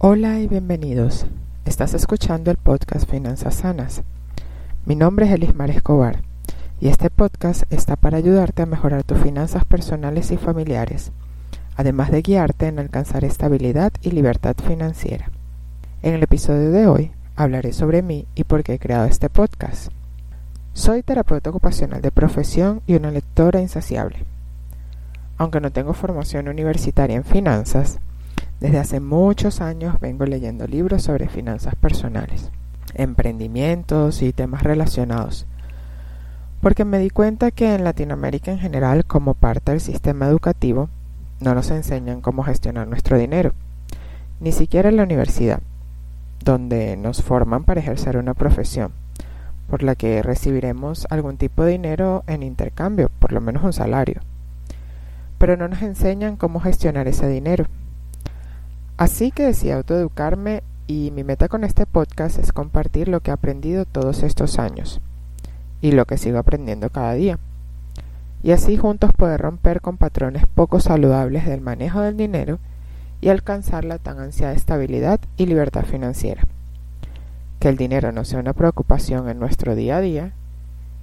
Hola y bienvenidos. Estás escuchando el podcast Finanzas Sanas. Mi nombre es Elismar Escobar y este podcast está para ayudarte a mejorar tus finanzas personales y familiares, además de guiarte en alcanzar estabilidad y libertad financiera. En el episodio de hoy hablaré sobre mí y por qué he creado este podcast. Soy terapeuta ocupacional de profesión y una lectora insaciable. Aunque no tengo formación universitaria en finanzas, desde hace muchos años vengo leyendo libros sobre finanzas personales, emprendimientos y temas relacionados, porque me di cuenta que en Latinoamérica en general, como parte del sistema educativo, no nos enseñan cómo gestionar nuestro dinero, ni siquiera en la universidad, donde nos forman para ejercer una profesión, por la que recibiremos algún tipo de dinero en intercambio, por lo menos un salario. Pero no nos enseñan cómo gestionar ese dinero Así que decidí autoeducarme y mi meta con este podcast es compartir lo que he aprendido todos estos años y lo que sigo aprendiendo cada día. Y así juntos poder romper con patrones poco saludables del manejo del dinero y alcanzar la tan ansiada estabilidad y libertad financiera. Que el dinero no sea una preocupación en nuestro día a día,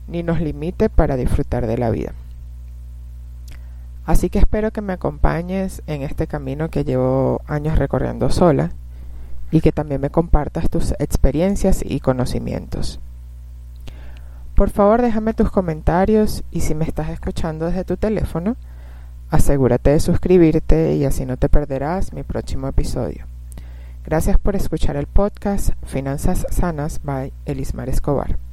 ni nos limite para disfrutar de la vida. Así que espero que me acompañes en este camino que llevo años recorriendo sola y que también me compartas tus experiencias y conocimientos. Por favor déjame tus comentarios y si me estás escuchando desde tu teléfono, asegúrate de suscribirte y así no te perderás mi próximo episodio. Gracias por escuchar el podcast Finanzas Sanas by Elismar Escobar.